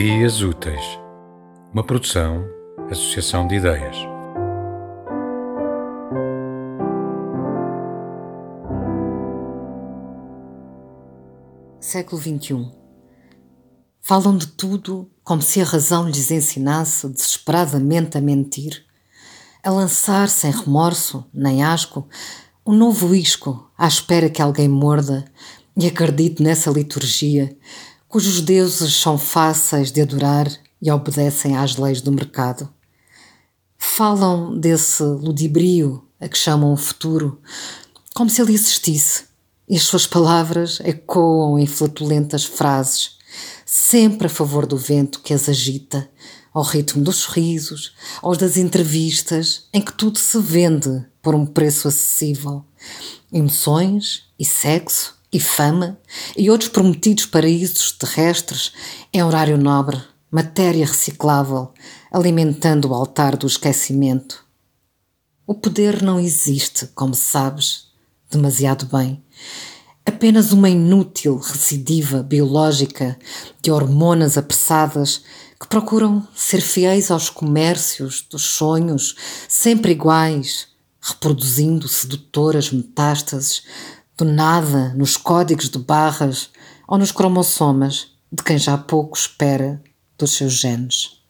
Ideias Úteis, uma produção, associação de ideias. Século XXI. Falam de tudo como se a razão lhes ensinasse desesperadamente a mentir, a lançar sem remorso nem asco um novo isco à espera que alguém morda e acredite nessa liturgia cujos deuses são fáceis de adorar e obedecem às leis do mercado. Falam desse ludibrio a que chamam o futuro, como se ele existisse, e as suas palavras ecoam em flatulentas frases, sempre a favor do vento que as agita, ao ritmo dos sorrisos, aos das entrevistas, em que tudo se vende por um preço acessível. Emoções e sexo e fama e outros prometidos paraísos terrestres em horário nobre, matéria reciclável, alimentando o altar do esquecimento. O poder não existe, como sabes, demasiado bem. Apenas uma inútil recidiva biológica de hormonas apressadas que procuram ser fiéis aos comércios dos sonhos, sempre iguais, reproduzindo sedutoras metástases do nada nos códigos de barras ou nos cromossomas de quem já pouco espera dos seus genes.